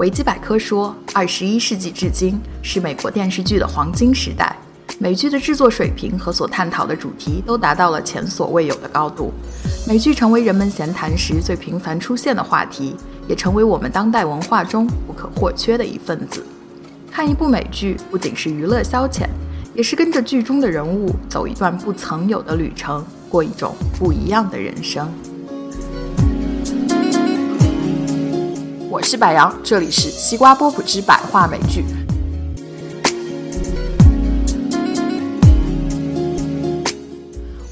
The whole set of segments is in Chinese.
维基百科说，二十一世纪至今是美国电视剧的黄金时代，美剧的制作水平和所探讨的主题都达到了前所未有的高度。美剧成为人们闲谈时最频繁出现的话题，也成为我们当代文化中不可或缺的一份子。看一部美剧不仅是娱乐消遣，也是跟着剧中的人物走一段不曾有的旅程，过一种不一样的人生。我是柏杨，这里是西瓜波普之百话美剧。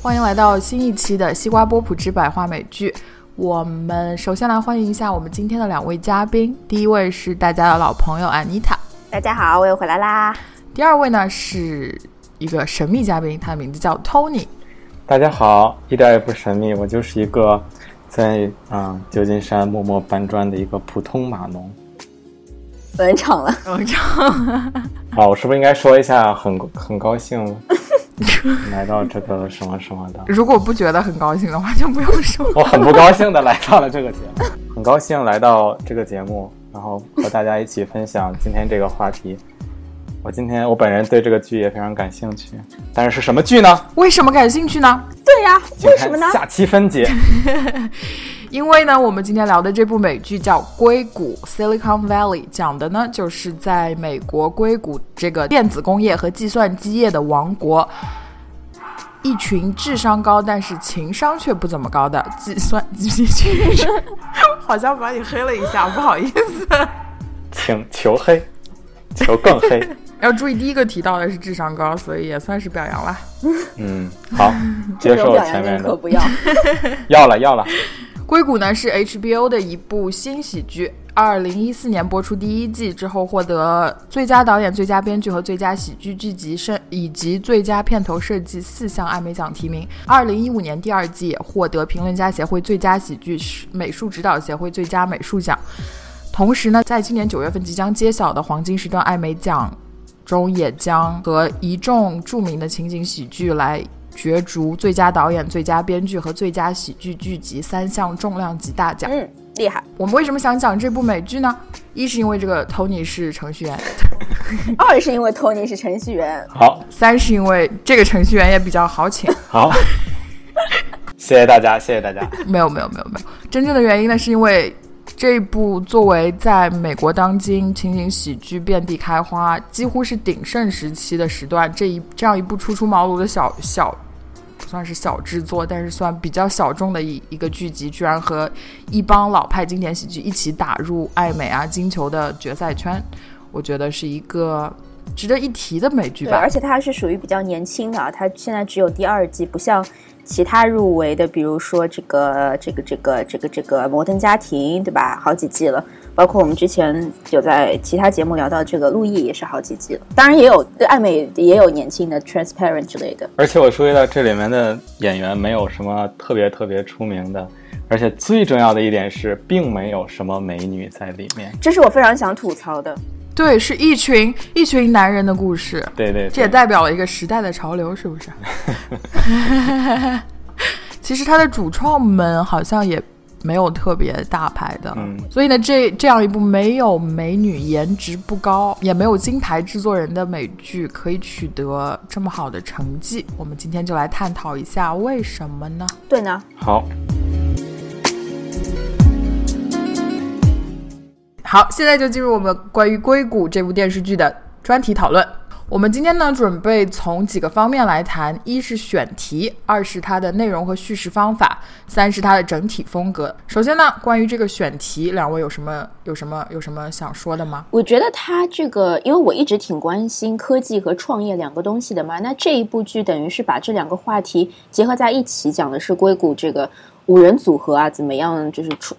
欢迎来到新一期的西瓜波普之百话美剧。我们首先来欢迎一下我们今天的两位嘉宾，第一位是大家的老朋友安妮塔，大家好，我又回来啦。第二位呢是一个神秘嘉宾，他的名字叫 Tony。大家好，一点也不神秘，我就是一个在啊旧金山默默搬砖的一个普通码农。冷场了，冷场。啊，我是不是应该说一下很很高兴 来到这个什么什么的？如果不觉得很高兴的话，就不用说。我很不高兴的来到了这个节目，很高兴来到这个节目，然后和大家一起分享今天这个话题。我今天我本人对这个剧也非常感兴趣，但是是什么剧呢？为什么感兴趣呢？对呀，为什么呢？下期分解。因为呢，我们今天聊的这部美剧叫《硅谷 （Silicon Valley）》，讲的呢就是在美国硅谷这个电子工业和计算机业的王国，一群智商高但是情商却不怎么高的计算机巨人，好像把你黑了一下，不好意思。请求黑，求更黑。要注意，第一个提到的是智商高，所以也算是表扬了。嗯，好，接受表扬前面的，可不要。要 了要了。硅谷呢是 HBO 的一部新喜剧，二零一四年播出第一季之后，获得最佳导演、最佳编剧和最佳喜剧剧集甚以及最佳片头设计四项艾美奖提名。二零一五年第二季也获得评论家协会最佳喜剧、美术指导协会最佳美术奖。同时呢，在今年九月份即将揭晓的黄金时段艾美奖中，也将和一众著名的情景喜剧来角逐最佳导演、最佳编剧和最佳喜剧剧集三项重量级大奖。嗯，厉害。我们为什么想讲这部美剧呢？一是因为这个 Tony 是程序员，二是因为 Tony 是程序员，好，三是因为这个程序员也比较好请。好，谢谢大家，谢谢大家。没有没有没有没有，真正的原因呢，是因为这一部作为在美国当今情景喜剧遍地开花，几乎是鼎盛时期的时段，这一这样一部初出茅庐的小小。算是小制作，但是算比较小众的一一个剧集，居然和一帮老派经典喜剧一起打入艾美啊金球的决赛圈，我觉得是一个值得一提的美剧，吧而。且它是属于比较年轻的啊，它现在只有第二季，不像其他入围的，比如说这个这个这个这个这个《摩登家庭》，对吧？好几季了，包括我们之前有在其他节目聊到这个《陆毅》也是好几季了，当然也有对艾美也有年轻的《Transparent》之类的。而且我注意到这里面的演员没有什么特别特别出名的，而且最重要的一点是，并没有什么美女在里面。这是我非常想吐槽的。对，是一群一群男人的故事，对对这也，代表了一个时代的潮流，是不是？其实它的主创们好像也没有特别大牌的，嗯。所以呢，这这样一部没有美女、颜值不高，也没有金牌制作人的美剧，可以取得这么好的成绩，我们今天就来探讨一下为什么呢？对呢，好，好，现在就进入我们关于《硅谷》这部电视剧的专题讨论。我们今天呢，准备从几个方面来谈：一是选题，二是它的内容和叙事方法，三是它的整体风格。首先呢，关于这个选题，两位有什么有什么有什么想说的吗？我觉得它这个，因为我一直挺关心科技和创业两个东西的嘛，那这一部剧等于是把这两个话题结合在一起，讲的是硅谷这个五人组合啊，怎么样就是出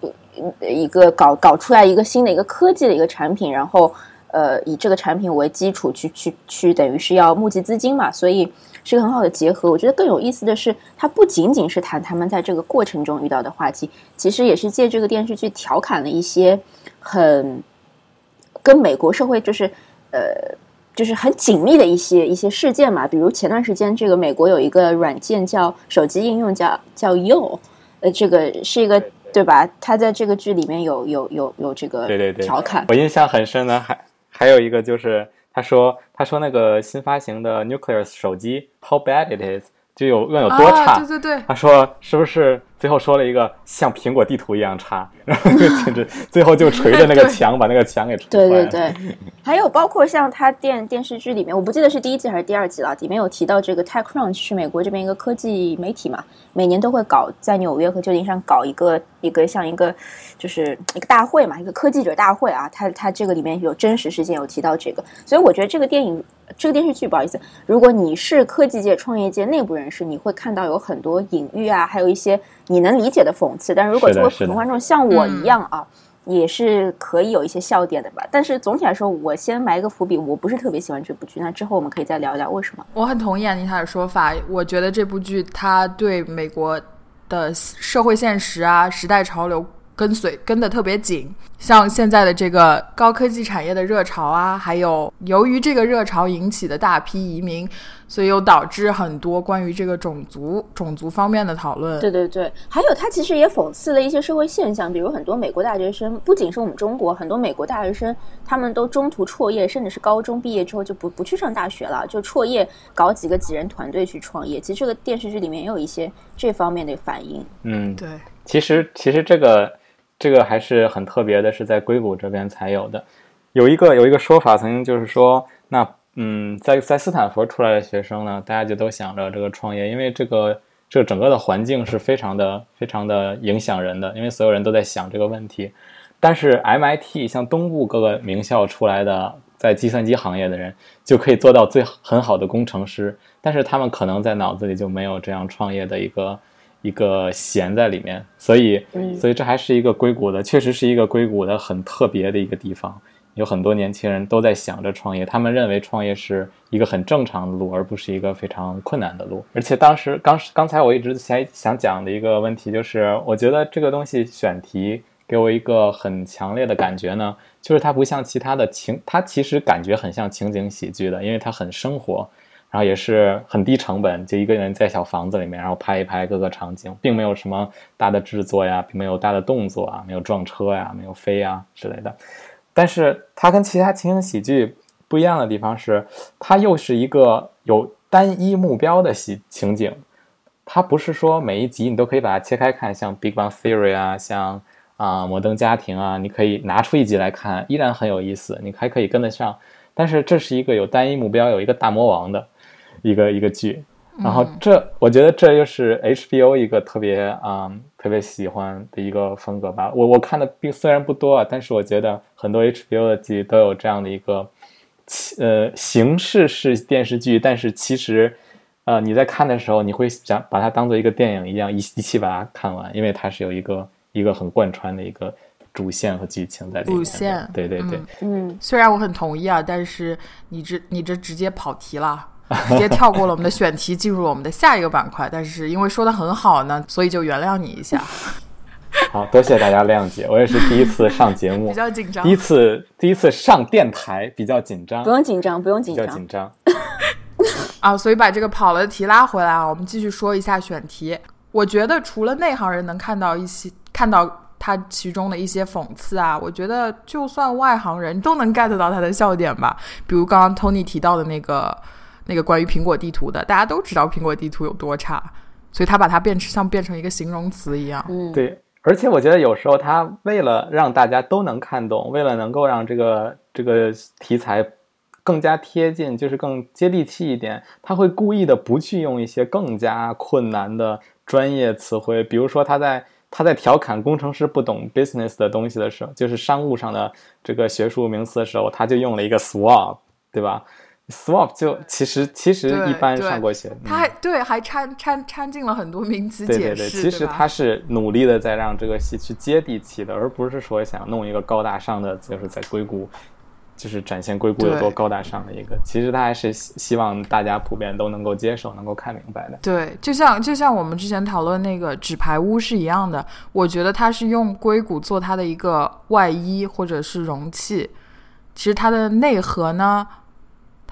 一个搞搞出来一个新的一个科技的一个产品，然后呃以这个产品为基础去去去，等于是要募集资金嘛，所以是个很好的结合。我觉得更有意思的是，它不仅仅是谈他们在这个过程中遇到的话题，其实也是借这个电视剧调侃了一些很跟美国社会就是呃。就是很紧密的一些一些事件嘛，比如前段时间这个美国有一个软件叫手机应用叫叫 You，呃，这个是一个对吧？他在这个剧里面有有有有这个对对对。调侃，我印象很深的还还有一个就是他说他说那个新发行的 Nucleus 手机 How bad it is 就有问有多差，啊，对对对，他说是不是最后说了一个像苹果地图一样差，然后就简直最后就捶着那个墙把那个墙给捶对坏了。对对，还有包括像他电电视剧里面，我不记得是第一季还是第二季了，里面有提到这个 TechCrunch 是美国这边一个科技媒体嘛，每年都会搞在纽约和旧金山搞一个一个像一个就是一个大会嘛，一个科技者大会啊，他他这个里面有真实事件有提到这个，所以我觉得这个电影这个电视剧不好意思，如果你是科技界、创业界内部人士，你会看到有很多隐喻啊，还有一些你能理解的讽刺，但是如果作为普通观众像我一样啊。也是可以有一些笑点的吧，但是总体来说，我先埋一个伏笔，我不是特别喜欢这部剧。那之后我们可以再聊一聊为什么。我很同意安妮塔的说法，我觉得这部剧它对美国的社会现实啊、时代潮流跟随跟得特别紧，像现在的这个高科技产业的热潮啊，还有由于这个热潮引起的大批移民，所以又导致很多关于这个种族种族方面的讨论。对对对，还有他其实也讽刺了一些社会现象，比如很多美国大学生，不仅是我们中国，很多美国大学生他们都中途辍业，甚至是高中毕业之后就不不去上大学了，就辍业搞几个几人团队去创业。其实这个电视剧里面也有一些这方面的反应。嗯，对，其实其实这个这个还是很特别的，是在硅谷这边才有的。有一个有一个说法，曾经就是说，那嗯，在在斯坦福出来的学生呢，大家就都想着这个创业，因为这个这整个的环境是非常的非常的影响人的，因为所有人都在想这个问题。但是 MIT 像东部各个名校出来的，在计算机行业的人就可以做到最很好的工程师，但是他们可能在脑子里就没有这样创业的一个一个弦在里面，所以嗯所以这还是一个硅谷的，确实是一个硅谷的很特别的一个地方。有很多年轻人都在想着创业，他们认为创业是一个很正常的路，而不是一个非常困难的路。而且当时刚刚才我一直想想讲的一个问题就是，我觉得这个东西选题给我一个很强烈的感觉呢，就是它不像其他的情，它其实感觉很像情景喜剧的，因为它很生活，然后也是很低成本，就一个人在小房子里面，然后拍一拍各个场景，并没有什么大的制作呀，并没有大的动作啊，没有撞车呀，没有飞呀之类的。但是它跟其他情景喜剧不一样的地方是，它又是一个有单一目标的喜情景，它不是说每一集你都可以把它切开看，像《Big Bang Theory》啊，像啊、摩登家庭》啊，你可以拿出一集来看，依然很有意思，你还可以跟得上。但是这是一个有单一目标、有一个大魔王的一个一个剧，然后这我觉得这又是 HBO 一个特别啊、嗯特别喜欢的一个风格吧。我我看的并虽然不多啊，但是我觉得很多 HBO 的剧都有这样的一个呃形式是电视剧，但是其实呃你在看的时候，你会想把它当做一个电影一样一一起把它看完，因为它是有一个一个很贯穿的一个主线和剧情在里面。主线对对对。嗯嗯，虽然我很同意啊，但是你这你这直接跑题了。直接跳过了我们的选题，进入了我们的下一个板块。但是因为说的很好呢，所以就原谅你一下，好多谢大家谅解，我也是第一次上节目 比，较紧张第一。次第一次上电台，比较紧张不，用紧张，不用紧张。比较紧张。啊，所以把这个跑了的题拉回来啊，我们继续说一下选题。我觉得除了内行人能看到一些看到它其中的一些讽刺啊，我觉得就算外行人都能 get 到它的笑点吧。比如刚刚 Tony 提到的那个那个关于苹果地图的，大家都知道苹果地图有多差，所以他把它变成像变成一个形容词一样。嗯，对，而且我觉得有时候他为了让大家都能看懂，为了能够让这个这个题材更加贴近，就是更接地气一点，他会故意的不去用一些更加困难的专业词汇，比如说他在。他在调侃工程师不懂 business 的东西的时候，就是商务上的这个学术名词的时候，他就用了一个 swap，对吧？swap 就其实其实一般上过学，他还对还掺掺掺进了很多名词对对对，解释，其实吧他是努力的在让这个戏去接地气的，而不是说想弄一个高大上的，就是在硅谷，就是展现硅谷有多高大上的一个。其实他还是希希望大家普遍都能够接受，能够看明白的。对，就像就像我们之前讨论那个纸牌屋是一样的，我觉得它是用硅谷做它的一个外衣或者是容器，其实它的内核呢，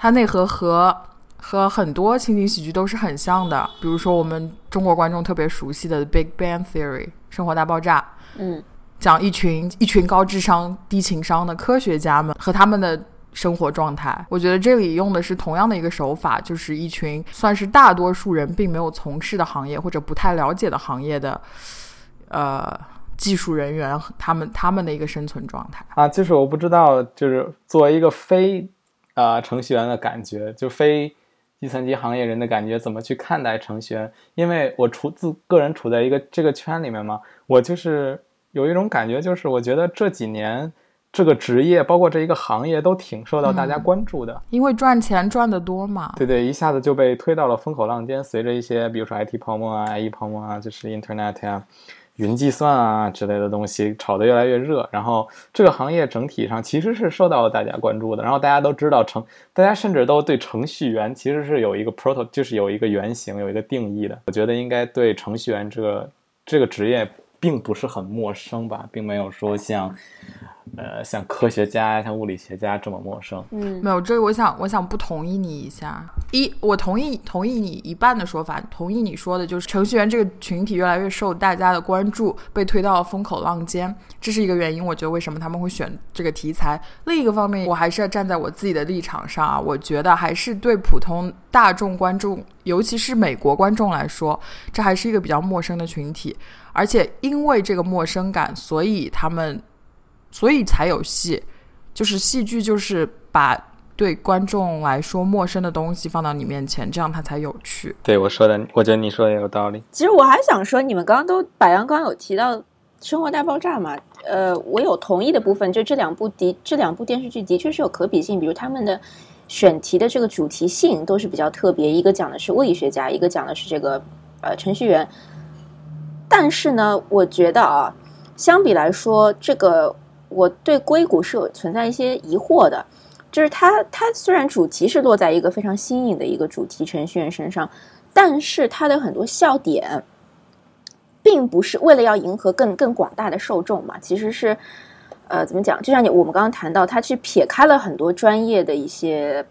它内核和和很多情景喜剧都是很像的，比如说我们中国观众特别熟悉的《Big Bang Theory》生活大爆炸，嗯，讲一群一群高智商低情商的科学家们和他们的生活状态。我觉得这里用的是同样的一个手法，就是一群算是大多数人并没有从事的行业或者不太了解的行业的，呃。技术人员他们他们的一个生存状态啊，就是我不知道，就是作为一个非啊程序员的感觉，就非计算机行业人的感觉，怎么去看待程序员？因为我处自个人处在一个这个圈里面嘛，我就是有一种感觉，就是我觉得这几年这个职业，包括这一个行业，都挺受到大家关注的，因为赚钱赚得多嘛。对对，一下子就被推到了风口浪尖，随着一些比如说 IT 泡沫啊、IE 泡沫啊，就是 Internet 啊。云计算啊之类的东西炒得越来越热，然后这个行业整体上其实是受到了大家关注的。然后大家都知道程，大家甚至都对程序员其实是有一个 proto，就是有一个原型，有一个定义的。我觉得应该对程序员这个这个职业并不是很陌生吧，并没有说像。呃，像科学家、像物理学家这么陌生，嗯，没有。这我想，我想不同意你一下。一，我同意同意你一半的说法，同意你说的就是程序员这个群体越来越受大家的关注，被推到了风口浪尖，这是一个原因。我觉得为什么他们会选这个题材。另一个方面，我还是要站在我自己的立场上啊，我觉得还是对普通大众观众，尤其是美国观众来说，这还是一个比较陌生的群体。而且因为这个陌生感，所以他们。所以才有戏，就是戏剧，就是把对观众来说陌生的东西放到你面前，这样它才有趣。对我说的，我觉得你说的也有道理。其实我还想说，你们刚刚都百阳刚有提到《生活大爆炸》嘛？呃，我有同意的部分，就这两部的这两部电视剧的确是有可比性，比如他们的选题的这个主题性都是比较特别，一个讲的是物理学家，一个讲的是这个呃程序员。但是呢，我觉得啊，相比来说，这个。我对硅谷是有存在一些疑惑的，就是它它虽然主题是落在一个非常新颖的一个主题程序员身上，但是它的很多笑点，并不是为了要迎合更更广大的受众嘛，其实是，呃，怎么讲？就像你我们刚刚谈到，他去撇开了很多专业的一些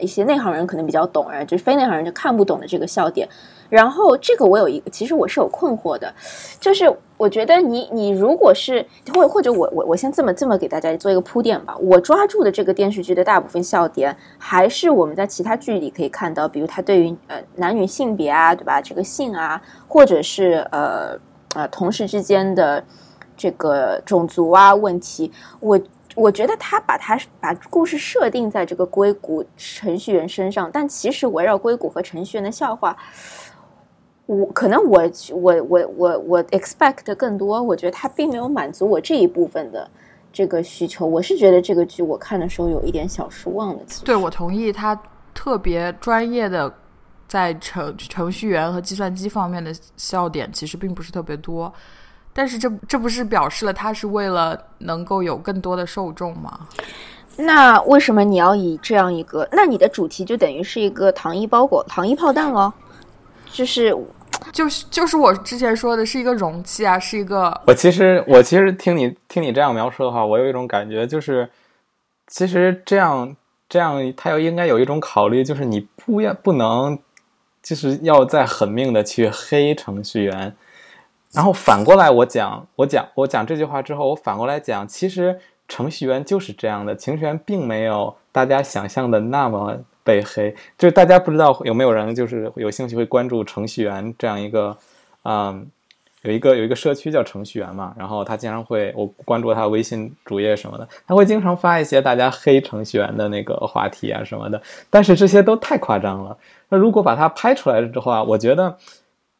一些内行人可能比较懂，啊，就是非内行人就看不懂的这个笑点。然后这个我有一个，其实我是有困惑的，就是我觉得你你如果是或或者我我我先这么这么给大家做一个铺垫吧，我抓住的这个电视剧的大部分笑点，还是我们在其他剧里可以看到，比如他对于呃男女性别啊，对吧？这个性啊，或者是呃呃同事之间的这个种族啊问题，我我觉得他把他把故事设定在这个硅谷程序员身上，但其实围绕硅谷和程序员的笑话。我可能我我我我我 expect 更多，我觉得他并没有满足我这一部分的这个需求。我是觉得这个剧我看的时候有一点小失望的。对我同意，他特别专业的在程程序员和计算机方面的笑点其实并不是特别多，但是这这不是表示了他是为了能够有更多的受众吗？那为什么你要以这样一个？那你的主题就等于是一个糖衣包裹、糖衣炮弹喽？就是。就是就是我之前说的是一个容器啊，是一个。我其实我其实听你听你这样描述的话，我有一种感觉，就是其实这样这样，他又应该有一种考虑，就是你不要不能，就是要再狠命的去黑程序员，然后反过来我讲我讲我讲这句话之后，我反过来讲，其实程序员就是这样的，程序员并没有大家想象的那么。被黑，就是大家不知道有没有人就是有兴趣会关注程序员这样一个，嗯，有一个有一个社区叫程序员嘛，然后他经常会我关注他微信主页什么的，他会经常发一些大家黑程序员的那个话题啊什么的，但是这些都太夸张了。那如果把它拍出来之后啊，我觉得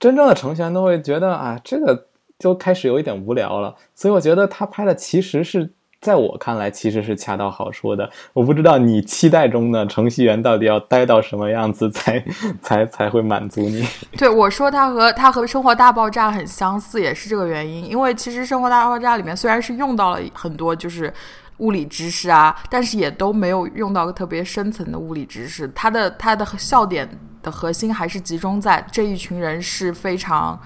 真正的程序员都会觉得啊，这个就开始有一点无聊了。所以我觉得他拍的其实是。在我看来，其实是恰到好处的。我不知道你期待中的程序员到底要待到什么样子才才才会满足你。对我说，他和他和《生活大爆炸》很相似，也是这个原因。因为其实《生活大爆炸》里面虽然是用到了很多就是物理知识啊，但是也都没有用到特别深层的物理知识。它的它的笑点的核心还是集中在这一群人是非常。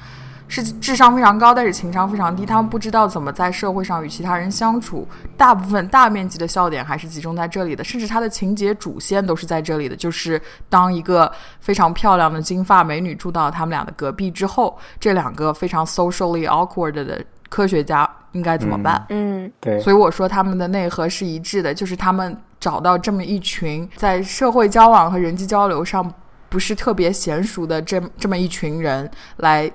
是智商非常高，但是情商非常低。他们不知道怎么在社会上与其他人相处。大部分大面积的笑点还是集中在这里的，甚至它的情节主线都是在这里的。就是当一个非常漂亮的金发美女住到他们俩的隔壁之后，这两个非常 socially awkward 的科学家应该怎么办？嗯，对，所以我说他们的内核是一致的，就是他们找到这么一群在社会交往和人际交流上不是特别娴熟的这这么一群人来。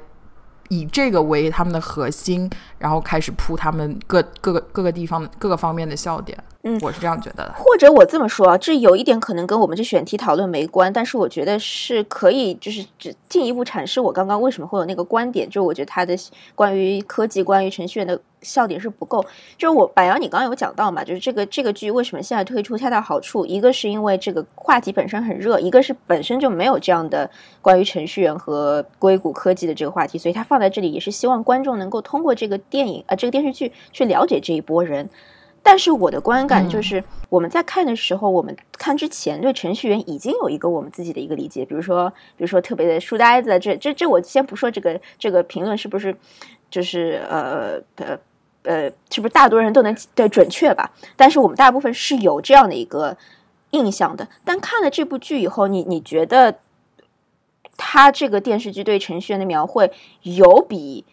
以这个为他们的核心，然后开始铺他们各各个各个地方各个方面的笑点。嗯，我是这样觉得的。或者我这么说啊，这有一点可能跟我们这选题讨论没关，但是我觉得是可以，就是只进一步阐释我刚刚为什么会有那个观点。就是我觉得他的关于科技、关于程序员的笑点是不够。就是我柏杨，你刚刚有讲到嘛，就是这个这个剧为什么现在推出，恰到好处。一个是因为这个话题本身很热，一个是本身就没有这样的关于程序员和硅谷科技的这个话题，所以他放在这里也是希望观众能够通过这个电影啊，这个电视剧去了解这一波人。但是我的观感就是，我们在看的时候，我们看之前对程序员已经有一个我们自己的一个理解，比如说，比如说特别的书呆子，这这这，我先不说这个这个评论是不是就是呃呃呃，是不是大多人都能对准确吧？但是我们大部分是有这样的一个印象的。但看了这部剧以后，你你觉得他这个电视剧对程序员的描绘有比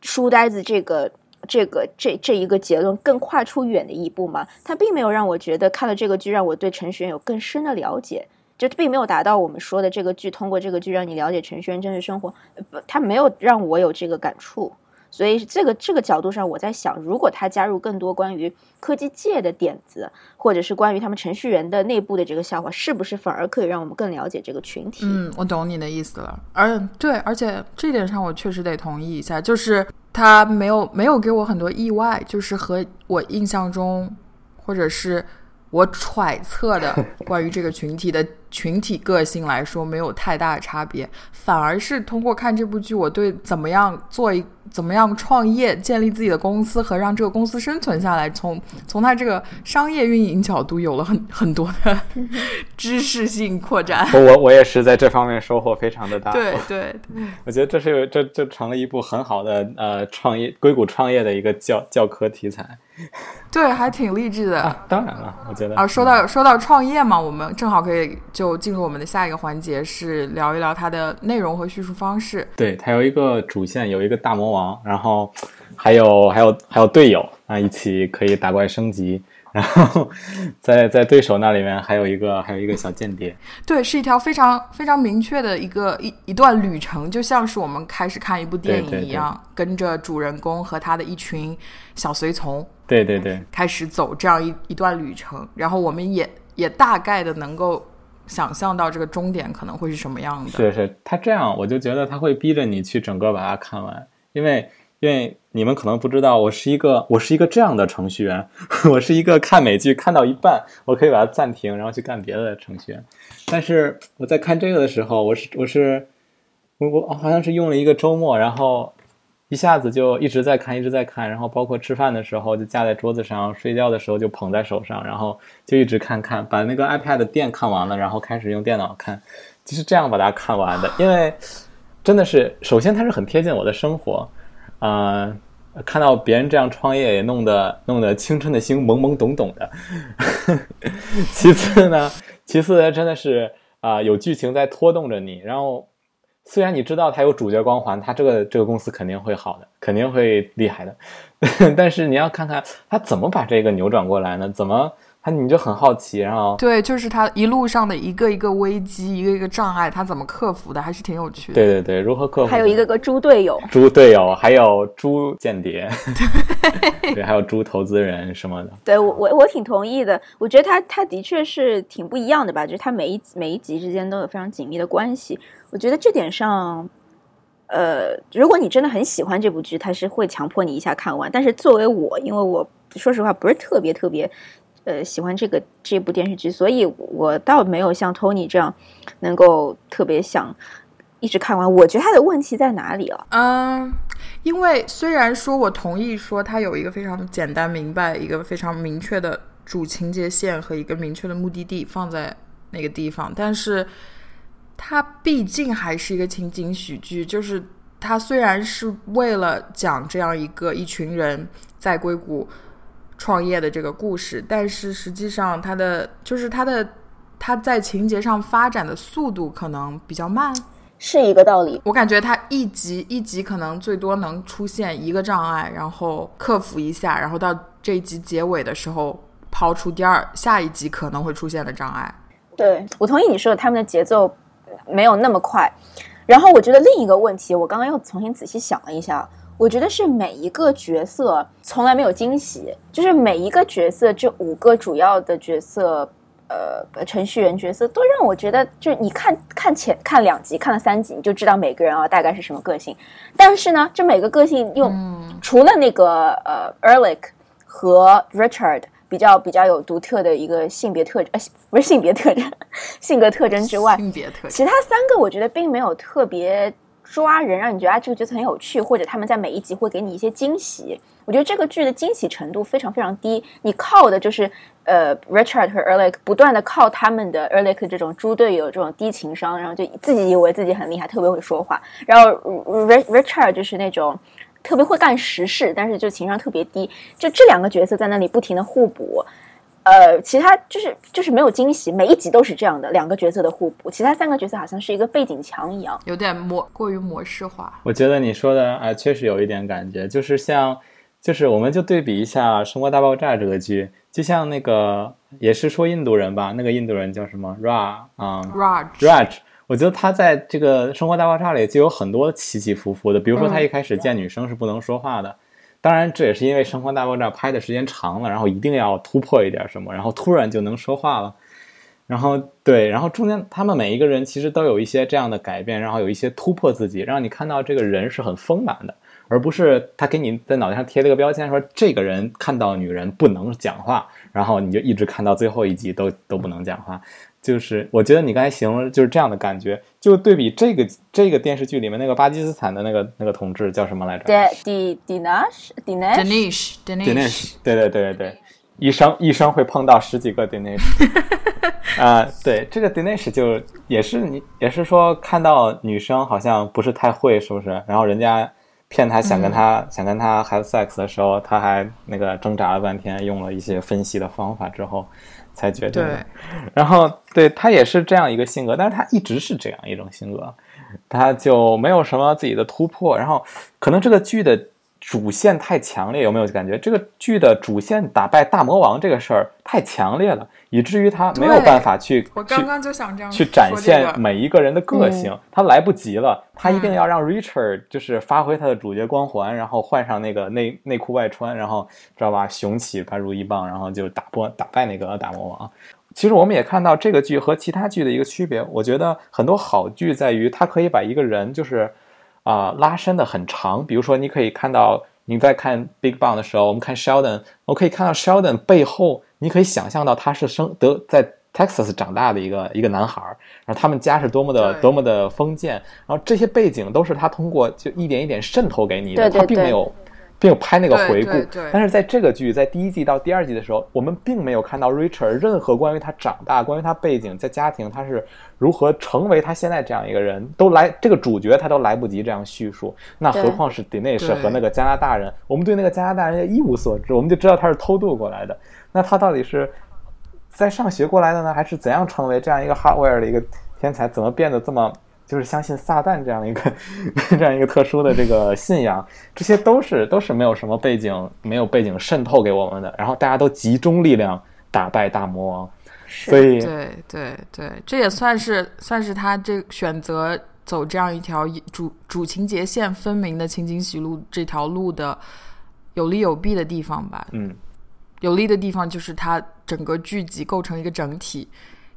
书呆子这个？这个这这一个结论更跨出远的一步吗？它并没有让我觉得看了这个剧让我对程序员有更深的了解，就并没有达到我们说的这个剧通过这个剧让你了解程序员真实生活，不，它没有让我有这个感触。所以这个这个角度上，我在想，如果他加入更多关于科技界的点子，或者是关于他们程序员的内部的这个笑话，是不是反而可以让我们更了解这个群体？嗯，我懂你的意思了。而对，而且这一点上我确实得同意一下，就是他没有没有给我很多意外，就是和我印象中，或者是。我揣测的 关于这个群体的群体个性来说，没有太大的差别，反而是通过看这部剧，我对怎么样做一怎么样创业、建立自己的公司和让这个公司生存下来，从从他这个商业运营角度有了很很多的 知识性扩展。我我也是在这方面收获非常的大。对对对，我觉得这是这这成了一部很好的呃创业硅谷创业的一个教教科题材。对，还挺励志的。当然了，我觉得啊，说到说到创业嘛，我们正好可以就进入我们的下一个环节，是聊一聊它的内容和叙述方式。对，它有一个主线，有一个大魔王，然后还有 还有还有队友啊，一起可以打怪升级。然后在在对手那里面还有一个还有一个小间谍。对，是一条非常非常明确的一个一一段旅程，就像是我们开始看一部电影一样，跟着主人公和他的一群小随从。对对对，开始走这样一一段旅程，然后我们也也大概的能够想象到这个终点可能会是什么样的。是是，他这样我就觉得他会逼着你去整个把它看完，因为因为你们可能不知道，我是一个我是一个这样的程序员，我是一个看美剧看到一半，我可以把它暂停，然后去干别的程序员。但是我在看这个的时候，我是我是我我好像是用了一个周末，然后。一下子就一直在看，一直在看，然后包括吃饭的时候就架在桌子上，睡觉的时候就捧在手上，然后就一直看看，把那个 iPad 电看完了，然后开始用电脑看，就是这样把它看完的。因为真的是，首先它是很贴近我的生活，啊，看到别人这样创业也弄得弄得青春的心懵懵懂懂的。其次呢，其次真的是啊，有剧情在拖动着你，然后。虽然你知道他有主角光环，他这个这个公司肯定会好的，肯定会厉害的，但是你要看看他怎么把这个扭转过来呢？怎么他你就很好奇，然后对，就是他一路上的一个一个危机，一个一个障碍，他怎么克服的，还是挺有趣的。对对对，如何克服？还有一个个猪队友，猪队友，还有猪间谍，对，还有猪投资人什么的。对我我我挺同意的，我觉得他他的确是挺不一样的吧，就是他每一每一集之间都有非常紧密的关系。我觉得这点上，呃，如果你真的很喜欢这部剧，它是会强迫你一下看完。但是作为我，因为我说实话不是特别特别，呃，喜欢这个这部电视剧，所以我倒没有像 Tony 这样能够特别想一直看完。我觉得他的问题在哪里啊？嗯，因为虽然说我同意说他有一个非常简单明白、一个非常明确的主情节线和一个明确的目的地放在那个地方，但是。它毕竟还是一个情景喜剧，就是它虽然是为了讲这样一个一群人在硅谷创业的这个故事，但是实际上它的就是它的它在情节上发展的速度可能比较慢。是一个道理。我感觉它一集一集可能最多能出现一个障碍，然后克服一下，然后到这一集结尾的时候抛出第二下一集可能会出现的障碍。对我同意你说的，他们的节奏没有那么快。然后我觉得另一个问题，我刚刚又重新仔细想了一下，我觉得是每一个角色从来没有惊喜，就是每一个角色这五个主要的角色。呃，程序员角色都让我觉得，就是你看看前看两集，看了三集，你就知道每个人啊大概是什么个性。但是呢，这每个个性又除了那个呃 Erlich 和 Richard 比较比较有独特的一个性别特征，呃不是性别特征，性格特征之外，性别特征，其他三个我觉得并没有特别抓人，让你觉得啊这个角色很有趣，或者他们在每一集会给你一些惊喜。我觉得这个剧的惊喜程度非常非常低，你靠的就是呃，Richard 和 Erlich 不断的靠他们的 Erlich 这种猪队友这种低情商，然后就自己以为自己很厉害，特别会说话。然后 Richard 就是那种特别会干实事，但是就情商特别低。就这两个角色在那里不停的互补，呃，其他就是就是没有惊喜，每一集都是这样的两个角色的互补，其他三个角色好像是一个背景墙一样，有点模过于模式化。我觉得你说的啊，确实有一点感觉，就是像。就是我们就对比一下《生活大爆炸》这个剧，就像那个也是说印度人吧，那个印度人叫什么？Raj 啊 Raj Raj，我觉得他在这个《生活大爆炸》里就有很多起起伏伏的，比如说他一开始见女生是不能说话的，当然这也是因为《生活大爆炸》拍的时间长了，然后一定要突破一点什么，然后突然就能说话了，然后对，然后中间他们每一个人其实都有一些这样的改变，然后有一些突破自己，让你看到这个人是很丰满的。而不是他给你在脑袋上贴了个标签，说这个人看到女人不能讲话，然后你就一直看到最后一集都都不能讲话。就是我觉得你刚才形容就是这样的感觉，就对比这个这个电视剧里面那个巴基斯坦的那个那个同志叫什么来着？D D Dinesh Dinesh Dinesh 对对对对对，一生一生会碰到十几个 Dinesh 啊，对这个 Dinesh 就也是你也是说看到女生好像不是太会，是不是？然后人家。骗他想跟他想跟他 have sex 的时候，他还那个挣扎了半天，用了一些分析的方法之后，才决定。的，然后对他也是这样一个性格，但是他一直是这样一种性格，他就没有什么自己的突破。然后可能这个剧的。主线太强烈，有没有感觉这个剧的主线打败大魔王这个事儿太强烈了，以至于他没有办法去我刚刚就想这样去展现每一个人的个性，他来不及了，他一定要让 Richard 就是发挥他的主角光环，然后换上那个内内裤外穿，然后知道吧，雄起他如意棒，然后就打破打败那个大魔王。其实我们也看到这个剧和其他剧的一个区别，我觉得很多好剧在于它可以把一个人就是。啊，拉伸的很长。比如说，你可以看到你在看 Big Bang 的时候，我们看 Sheldon，我可以看到 Sheldon 背后，你可以想象到他是生得在 Texas 长大的一个一个男孩儿，然后他们家是多么的多么的封建，然后这些背景都是他通过就一点一点渗透给你的，他并没有。并拍那个回顾，但是在这个剧在第一季到第二季的时候，我们并没有看到 Richard 任何关于他长大、关于他背景、在家庭他是如何成为他现在这样一个人，都来这个主角他都来不及这样叙述，那何况是 Dinesh 和那个加拿大人？我们对那个加拿大人一无所知，我们就知道他是偷渡过来的。那他到底是在上学过来的呢，还是怎样成为这样一个 Hardware 的一个天才？怎么变得这么？就是相信撒旦这样一个 这样一个特殊的这个信仰，这些都是都是没有什么背景，没有背景渗透给我们的。然后大家都集中力量打败大魔王，所以对对对，这也算是算是他这选择走这样一条主主情节线分明的情景喜路这条路的有利有弊的地方吧。嗯，有利的地方就是它整个剧集构成一个整体。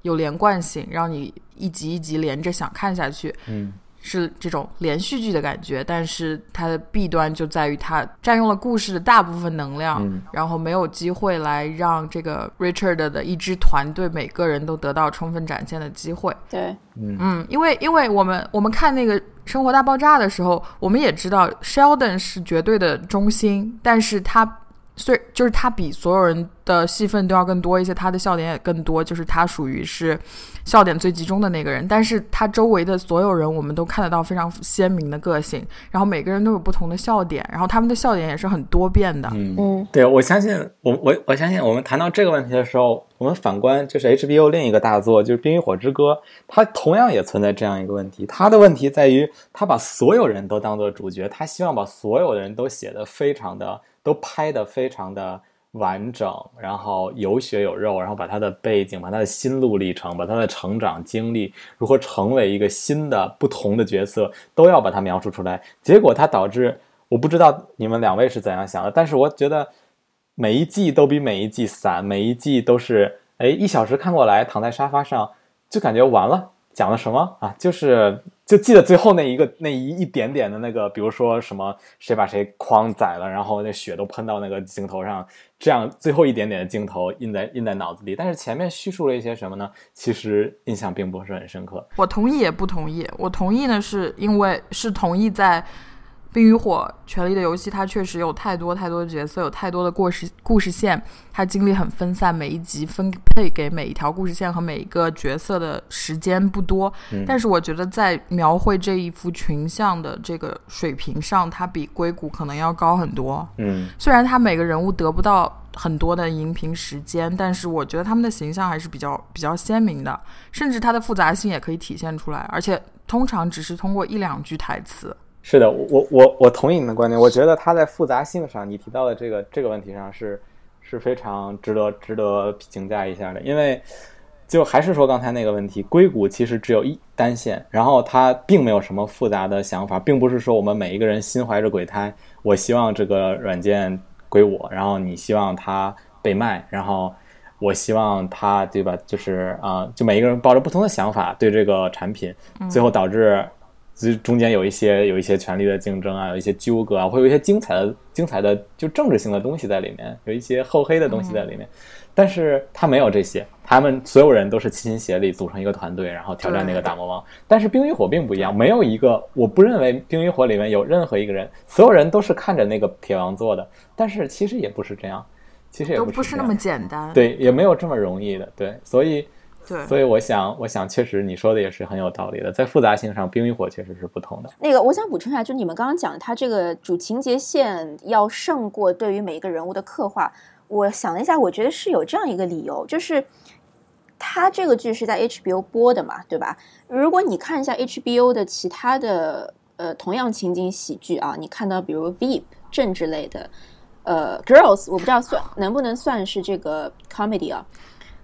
有连贯性，让你一集一集连着想看下去，嗯，是这种连续剧的感觉。但是它的弊端就在于它占用了故事的大部分能量，然后没有机会来让这个 Richard 的一支团队每个人都得到充分展现的机会。对，嗯嗯，因为因为我们我们看那个《生活大爆炸》的时候，我们也知道 Sheldon 是绝对的中心，但是他。所以就是他比所有人的戏份都要更多一些，他的笑点也更多，就是他属于是笑点最集中的那个人。但是他周围的所有人，我们都看得到非常鲜明的个性，然后每个人都有不同的笑点，然后他们的笑点也是很多变的。嗯嗯，对，我相信我我我相信我们谈到这个问题的时候，我们反观就是 HBO 另一个大作就是《冰与火之歌》，它同样也存在这样一个问题。它的问题在于，他把所有人都当做主角，他希望把所有的人都写得非常的。都拍得非常的完整，然后有血有肉，然后把他的背景、把他的心路历程、把他的成长经历，如何成为一个新的不同的角色，都要把它描述出来。结果它导致，我不知道你们两位是怎样想的，但是我觉得每一季都比每一季散，每一季都是，哎，一小时看过来，躺在沙发上就感觉完了。讲了什么啊？就是就记得最后那一个那一一点点的那个，比如说什么谁把谁框宰了，然后那血都喷到那个镜头上，这样最后一点点的镜头印在印在脑子里。但是前面叙述了一些什么呢？其实印象并不是很深刻。我同意也不同意。我同意呢，是因为是同意在。《冰与火》《权力的游戏》，它确实有太多太多的角色，有太多的故事故事线，它精力很分散，每一集分配给每一条故事线和每一个角色的时间不多。但是我觉得在描绘这一幅群像的这个水平上，它比《硅谷》可能要高很多。嗯，虽然它每个人物得不到很多的荧屏时间，但是我觉得他们的形象还是比较比较鲜明的，甚至它的复杂性也可以体现出来，而且通常只是通过一两句台词。是的，我我我同意你的观点。我觉得它在复杂性上，你提到的这个这个问题上是是非常值得值得评价一下的。因为就还是说刚才那个问题，硅谷其实只有一单线，然后它并没有什么复杂的想法，并不是说我们每一个人心怀着鬼胎，我希望这个软件归我，然后你希望它被卖，然后我希望它对吧？就是啊，就每一个人抱着不同的想法对这个产品，最后导致。就中间有一些有一些权力的竞争啊，有一些纠葛啊，会有一些精彩的精彩的就政治性的东西在里面，有一些厚黑的东西在里面。但是他没有这些，他们所有人都是齐心协力组成一个团队，然后挑战那个大魔王。但是冰与火并不一样，没有一个，我不认为冰与火里面有任何一个人，所有人都是看着那个铁王做的。但是其实也不是这样，其实也不是那么简单，对，也没有这么容易的，对，所以。对，所以我想，我想，确实你说的也是很有道理的，在复杂性上，冰与火确实是不同的。那个，我想补充一下，就你们刚刚讲，它这个主情节线要胜过对于每一个人物的刻画。我想了一下，我觉得是有这样一个理由，就是它这个剧是在 HBO 播的嘛，对吧？如果你看一下 HBO 的其他的呃同样情景喜剧啊，你看到比如 Veep 政治类的，呃 Girls，我不知道算能不能算是这个 comedy 啊。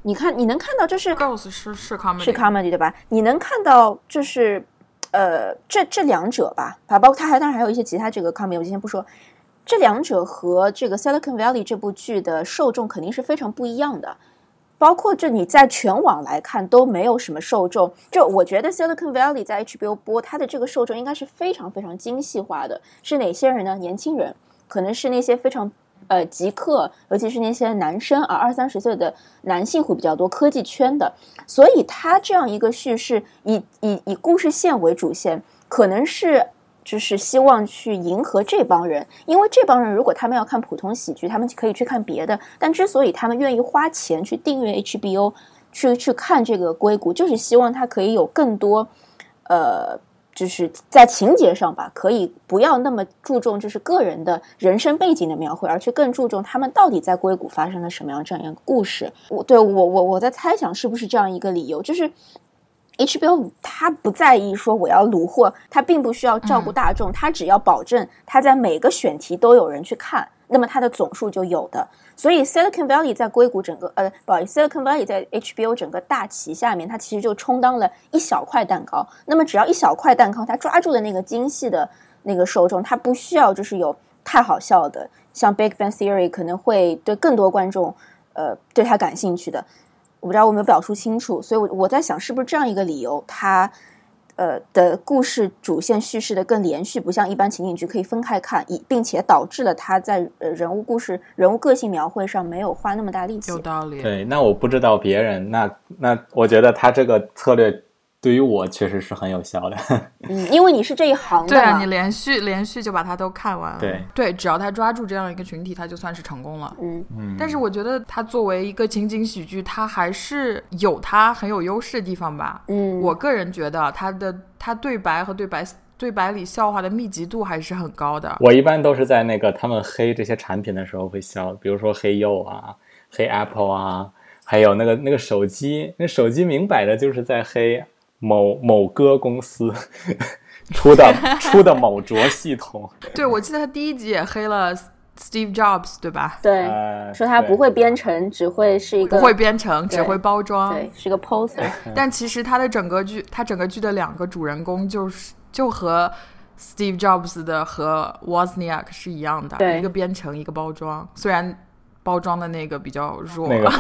你看，你能看到，这是 Girls 是是 comedy，是 comedy 对吧？你能看到，就是呃，这这两者吧，啊，包括它还当然还有一些其他这个 comedy，我今天不说。这两者和这个 Silicon Valley 这部剧的受众肯定是非常不一样的。包括就你在全网来看都没有什么受众。就我觉得 Silicon Valley 在 HBO 播，它的这个受众应该是非常非常精细化的。是哪些人呢？年轻人，可能是那些非常。呃，极客，尤其是那些男生啊，二三十岁的男性会比较多，科技圈的，所以他这样一个叙事，以以以故事线为主线，可能是就是希望去迎合这帮人，因为这帮人如果他们要看普通喜剧，他们可以去看别的，但之所以他们愿意花钱去订阅 HBO，去去看这个硅谷，就是希望他可以有更多，呃。就是在情节上吧，可以不要那么注重就是个人的人生背景的描绘，而去更注重他们到底在硅谷发生了什么样这样一个故事。我对我我我在猜想是不是这样一个理由，就是 HBO 他不在意说我要虏获，他并不需要照顾大众，他只要保证他在每个选题都有人去看。那么它的总数就有的，所以 Silicon Valley 在硅谷整个呃，不好意思，Silicon Valley 在 HBO 整个大旗下面，它其实就充当了一小块蛋糕。那么只要一小块蛋糕，它抓住了那个精细的那个受众，它不需要就是有太好笑的，像 Big Bang Theory 可能会对更多观众呃对它感兴趣的。我不知道我没有表述清楚，所以我我在想是不是这样一个理由，它。呃的故事主线叙事的更连续，不像一般情景剧可以分开看，以并且导致了他在呃人物故事、人物个性描绘上没有花那么大力气。有道理。对，那我不知道别人，那那我觉得他这个策略。对于我确实是很有效的。嗯，因为你是这一行的对啊，你连续连续就把它都看完了。对对，只要他抓住这样一个群体，他就算是成功了。嗯嗯，但是我觉得他作为一个情景喜剧，他还是有他很有优势的地方吧。嗯，我个人觉得他的他对白和对白对白里笑话的密集度还是很高的。我一般都是在那个他们黑这些产品的时候会笑，比如说黑柚啊、黑 Apple 啊，还有那个那个手机，那手机明摆着就是在黑某某歌公司 出的出的某卓系统。对，我记得他第一集也黑了 Steve Jobs，对吧？对，呃，说他不会编程，只会是一个不会编程，只会包装。对，是个 poser。但其实他的整个剧，他整个剧的两个主人公就是就和 Steve Jobs 的和 Wozniak 是一样的，一个编程，一个包装。虽然包装的那个比较弱，那个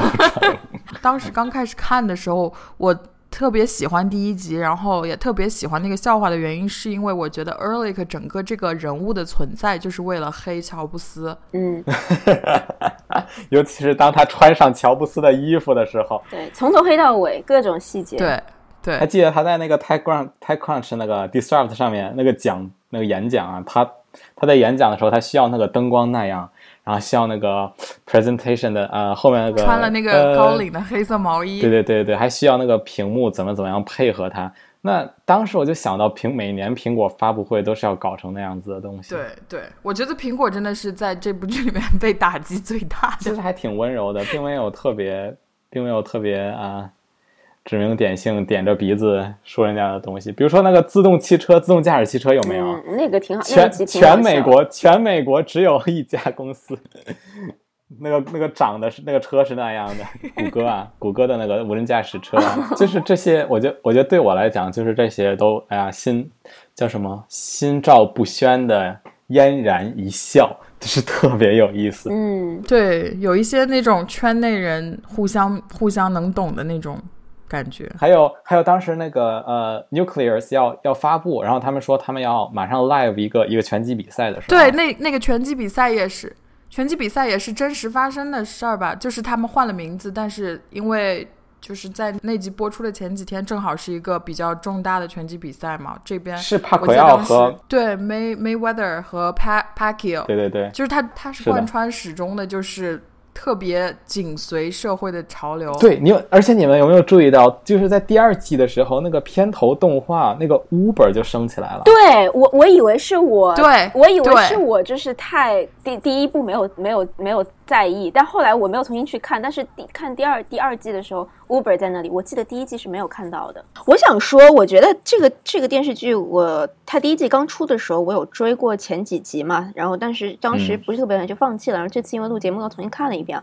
当时刚开始看的时候，我特别喜欢第一集，然后也特别喜欢那个笑话的原因，是因为我觉得 Erlich 整个这个人物的存在就是为了黑乔布斯。嗯，尤其是当他穿上乔布斯的衣服的时候，对，从头黑到尾，各种细节。，对对还记得他在那个 TechCrunch TechCrunch 那个 Disrupt 上面那个讲那个演讲啊，他他在演讲的时候，他需要那个灯光那样，然后需要那个 presentation 的呃后面那个穿了那个呃高领的黑色毛衣，对对对对，还需要那个屏幕怎么怎么样配合它。那当时我就想到苹每年苹果发布会都是要搞成那样子的东西，对对，我觉得苹果真的是在这部剧里面 被打击最大的。其实还挺温柔的，并没有特别，并没有特别啊指名点姓点着鼻子说人家的东西。比如说那个自动汽车、自动驾驶汽车有没有？嗯，那个挺好，那全全美国全美国只有一家公司，那个那个长的是那个车是那样的，谷歌啊，谷歌的那个无人驾驶车啊，就是这些，我觉我觉得对我来讲，就是这些都哎呀心叫什么心照不宣的嫣然一笑，就是特别有意思。嗯，对，有一些那种圈内人互相互相能懂的那种感觉。还有还有，当时那个呃，Nucleus 要要发布，然后他们说他们要马上 live 一个一个拳击比赛的时候，对，那那个拳击比赛也是，拳击比赛也是真实发生的事儿吧？就是他们换了名字，但是因为就是在那集播出的前几天，正好是一个比较重大的拳击比赛嘛，这边是帕我奎奥和对 May Mayweather 和 Pa Pacquiao，对对对。就是他他是贯穿始终的，就是特别紧随社会的潮流。对你有，而且你们有没有注意到，就是在第二季的时候，那个片头动画那个 Uber 就升起来了。对我我以为是我，对我以为是我就是太第第一部没有没有没有在意，但后来我没有重新去看，但是第看第二第二季的时候，Uber 在那里，我记得第一季是没有看到的。我想说，我觉得这个这个电视剧我，它第一季刚出的时候，我有追过前几集嘛，然后但是当时嗯不是特别喜欢就放弃了，然后这次因为录节目又重新看了一遍，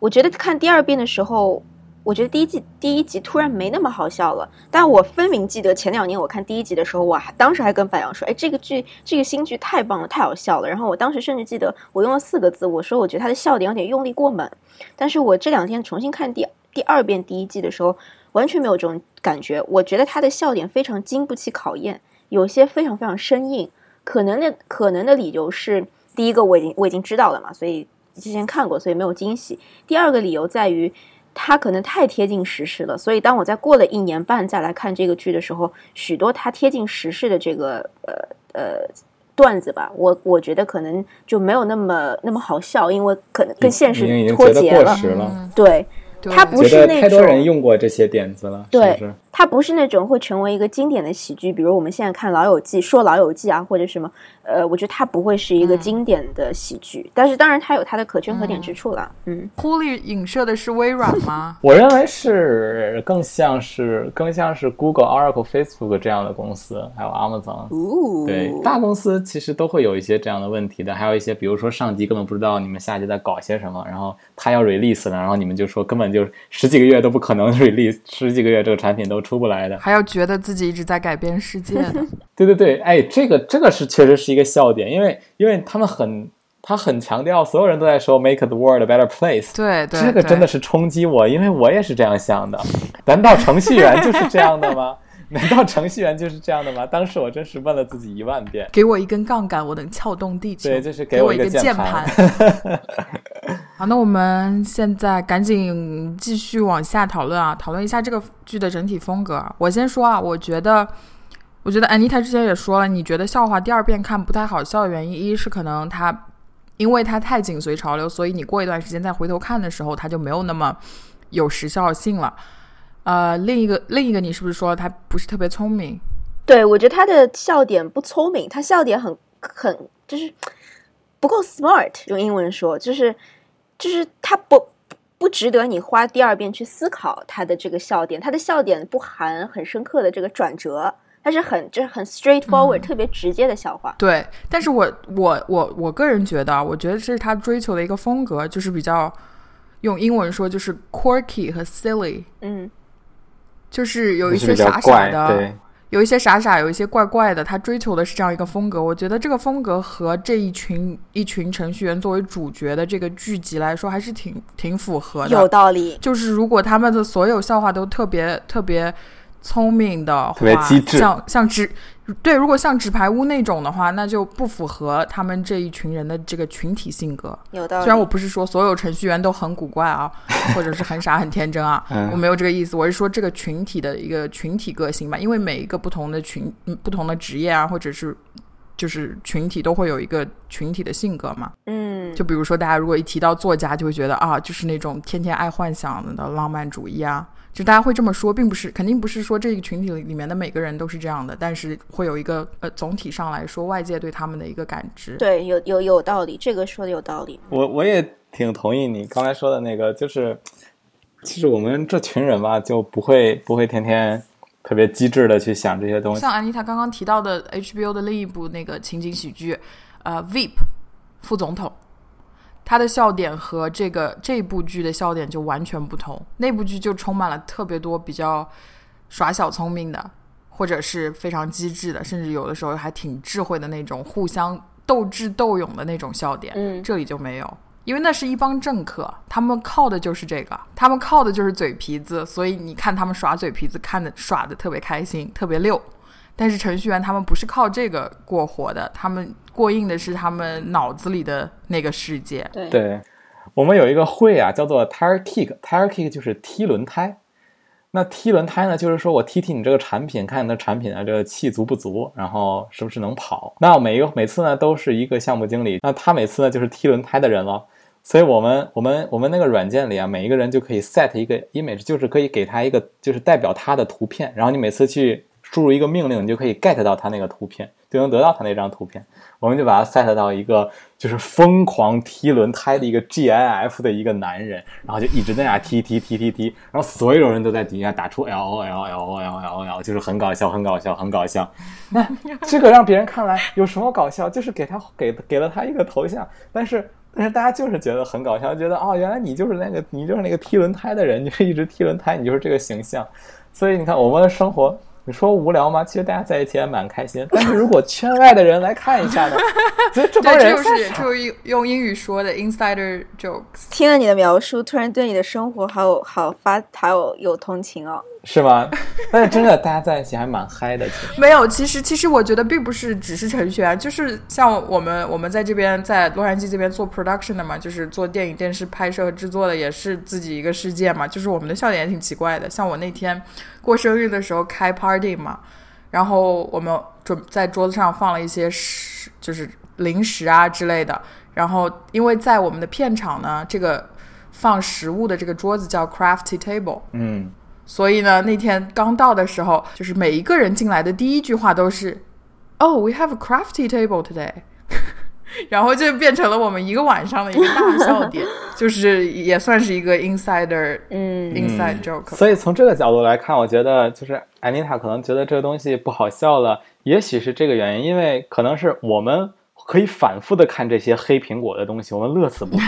我觉得看第二遍的时候。我觉得第一季第一集突然没那么好笑了，但我分明记得前两年我看第一集的时候，我还当时还跟白羊说：“哎，这个剧这个新剧太棒了，太好笑了。”然后我当时甚至记得我用了四个字，我说我觉得他的笑点有点用力过猛。但是我这两天重新看第第二遍第一季的时候，完全没有这种感觉。我觉得他的笑点非常经不起考验，有些非常非常生硬。可能的可能的理由是，第一个我已经我已经知道了嘛，所以之前看过，所以没有惊喜。第二个理由在于。它可能太贴近时事了，所以当我在过了一年半再来看这个剧的时候，许多它贴近时事的这个呃呃段子吧，我我觉得可能就没有那么那么好笑，因为可能跟现实脱节了。了，嗯，对，对它不是那太多人用过这些点子了，对是不是？它不是那种会成为一个经典的喜剧，比如我们现在看《老友记》说《老友记》啊，或者什么，呃，我觉得它不会是一个嗯经典的喜剧，但是当然它有它的可圈可点之处了。嗯，狐狸影射的是微软吗？我认为是更像是更像是 Google、Oracle、Facebook 这样的公司，还有 Amazon。哦对，大公司其实都会有一些这样的问题的，还有一些，比如说上级根本不知道你们下级在搞些什么，然后他要 release 了，然后你们就说根本就十几个月都不可能 release，十几个月这个产品都出不来的。还要觉得自己一直在改变世界，对对对，哎，这个这个是确实是一个笑点，因为因为他们很他很强调，所有人都在说 make the world a better place，对对，这个真的是是冲击我，因为我也是这样想的。难道程序员就是这样的吗？难道程序员就是这样的吗？当时我真是问了自己一万遍。给我一根杠杆，我能撬动地球。对，就是给我一一个键键盘。好，那我们现在赶紧继续往下讨论啊，讨论一下这个剧的整体风格。我先说啊，我觉得，我觉得安妮塔之前也说了，你觉得笑话第二遍看不太好笑的原因，一是可能它，因为它太紧随潮流，所以你过一段时间再回头看的时候，它就没有那么有时效性了。呃，另一个另一个，你是不是说他不是特别聪明？对，我觉得他的笑点不聪明，他笑点很很就是不够 smart，用英文说就是就是他不不值得你花第二遍去思考他的这个笑点，他的笑点不含很深刻的这个转折，它是很就是很 straightforward，、特别直接的笑话。对，但是我我我我个人觉得啊，我觉得这是他追求的一个风格，就是比较用英文说就是 quirky 和 silly，嗯，就是有一些傻傻的，对，有一些傻傻，有一些怪怪的，他追求的是这样一个风格。我觉得这个风格和这一群一群程序员作为主角的这个剧集来说，还是挺挺符合的有。道理。就是如果他们的所有笑话都特别特别聪明的话，特别机智像像纸对，如果像纸牌屋那种的话，那就不符合他们这一群人的这个群体性格。有道理。虽然我不是说所有程序员都很古怪啊，或者是很傻很天真啊，嗯我没有这个意思，我是说这个群体的一个群体个性吧，因为每一个不同的群、嗯不同的职业啊，或者是就是群体都会有一个群体的性格嘛。嗯，就比如说，大家如果一提到作家，就会觉得啊，就是那种天天爱幻想的浪漫主义啊，就大家会这么说，并不是肯定不是说这个群体里面的每个人都是这样的，但是会有一个呃总体上来说，外界对他们的一个感知。对，有有有道理，这个说的有道理。我我也挺同意你刚才说的那个，就是其实我们这群人吧，就不会不会天天特别机智的去想这些东西。像安妮塔刚刚提到的 HBO 的另一部那个情景喜剧，呃，Veep 副总统，他的笑点和这个这部剧的笑点就完全不同。那部剧就充满了特别多比较耍小聪明的，或者是非常机智的，甚至有的时候还挺智慧的那种互相斗智斗勇的那种笑点。嗯这里就没有。因为那是一帮政客，他们靠的就是这个，他们靠的就是嘴皮子，所以你看他们耍嘴皮子，看的耍的特别开心，特别溜。但是程序员他们不是靠这个过活的，他们过硬的是他们脑子里的那个世界。对对，我们有一个会啊，叫做 tire kick，tire kick 就是踢轮胎。那踢轮胎呢，就是说我踢踢你这个产品，看你的产品啊，这个气足不足，然后是不是能跑。那每一个每次呢，都是一个项目经理，那他每次呢就是踢轮胎的人了。所以我们我们我们那个软件里啊，每一个人就可以 set 一个 image，就是可以给他一个就是代表他的图片，然后你每次去输入一个命令，你就可以 get 到他那个图片，就能得到他那张图片。我们就把它 set 到一个就是疯狂踢轮胎的一个 GIF 的一个男人，然后就一直在那踢踢踢踢踢，然后所有人都在底下打出 L O L L O L l o l，就是很搞笑，很搞笑，很搞笑。那这个让别人看来有什么搞笑？就是给他给给了他一个头像，但是。但是大家就是觉得很搞笑，觉得哦，原来你就是那个你就是那个踢轮胎的人，你是一直踢轮胎，你就是这个形象。所以你看，我们的生活，你说无聊吗？其实大家在一起也蛮开心。但是如果圈外的人来看一下呢，所以这帮对，这人就是就是用英语说的 insider jokes。听了你的描述，突然对你的生活好有好发好有有同情哦。是吗？但是真的，大家在一起还蛮嗨的。其实，没有，其实其实我觉得并不是只是程序员，就是像我们我们在这边在洛杉矶这边做 production 的嘛，就是做电影电视拍摄和制作的，也是自己一个世界嘛。就是我们的笑点也挺奇怪的，像我那天过生日的时候开 party 嘛，然后我们准在桌子上放了一些食，就是零食啊之类的。然后因为在我们的片场呢，这个放食物的这个桌子叫 crafty table，嗯，所以呢，那天刚到的时候，就是每一个人进来的第一句话都是，“Oh, we have a crafty table today。”然后就变成了我们一个晚上的一个大笑点，就是也算是一个 insider 嗯 inside joke。所以从这个角度来看，我觉得就是安妮塔可能觉得这个东西不好笑了，也许是这个原因，因为可能是我们可以反复的看这些黑苹果的东西，我们乐此不疲。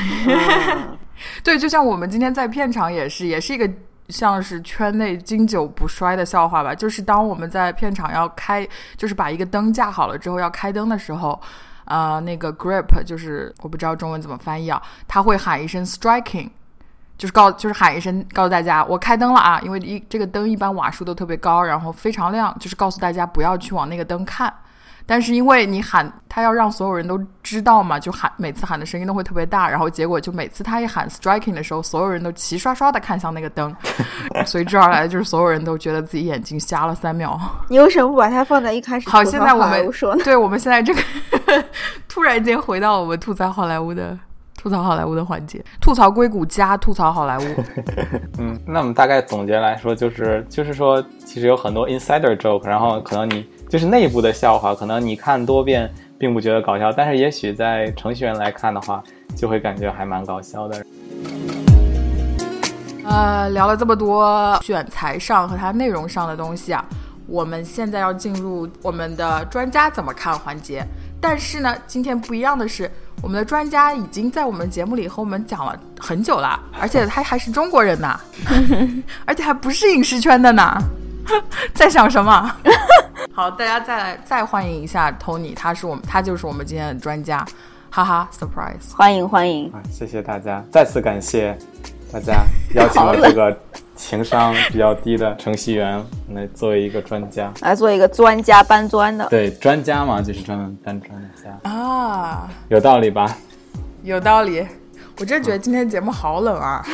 对，就像我们今天在片场也是，也是一个像是圈内经久不衰的笑话吧。就是当我们在片场要开，就是把一个灯架好了之后要开灯的时候，呃，那个 grip 就是我不知道中文怎么翻译啊，他会喊一声 striking。就是告，就是喊一声告诉大家我开灯了啊！因为一这个灯一般瓦数都特别高，然后非常亮，就是告诉大家不要去往那个灯看。但是因为你喊他要让所有人都知道嘛，就喊每次喊的声音都会特别大，然后结果就每次他一喊 striking 的时候，所有人都齐刷刷的看向那个灯，随之而来的就是所有人都觉得自己眼睛瞎了三秒。你为什么不把它放在一开始？好，现在我们？对我们现在这个突然间回到我们吐槽好莱坞的。吐槽好莱坞的环节，吐槽硅谷加吐槽好莱坞。嗯，那我们大概总结来说，就是就是说，其实有很多 insider joke，然后可能你就是内部的笑话，可能你看多遍并不觉得搞笑，但是也许在程序员来看的话，就会感觉还蛮搞笑的。呃，聊了这么多选材上和它内容上的东西啊，我们现在要进入我们的专家怎么看环节。但是呢，今天不一样的是。我们的专家已经在我们节目里和我们讲了很久了，而且他还是中国人呢，而且还不是影视圈的呢，在想什么？好，大家再来再欢迎一下 Tony，他是我们，他就是我们今天的专家，哈哈，surprise，欢迎欢迎啊！谢谢大家，再次感谢大家 邀请了这个。情商比较低的程序员来作为一个专家，来做一个专家搬砖的。对，专家嘛，就是专门搬砖的家啊，有道理吧？有道理。我真觉得今天节目好冷啊。